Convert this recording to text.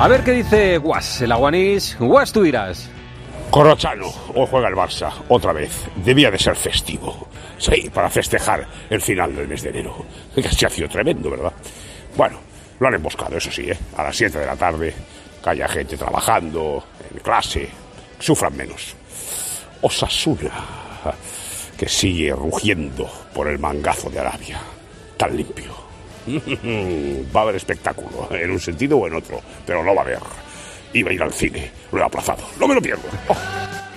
A ver qué dice Guas, el aguanís. Guas, tú irás. Corrochano, hoy juega el Barça, otra vez. Debía de ser festivo. Sí, para festejar el final del mes de enero. Se ha sido tremendo, ¿verdad? Bueno, lo han emboscado, eso sí, ¿eh? A las 7 de la tarde, que haya gente trabajando, en clase, sufran menos. Osasuna, que sigue rugiendo por el mangazo de Arabia, tan limpio. Va a haber espectáculo, en un sentido o en otro, pero no va a haber. Iba a ir al cine, lo he aplazado, no me lo pierdo.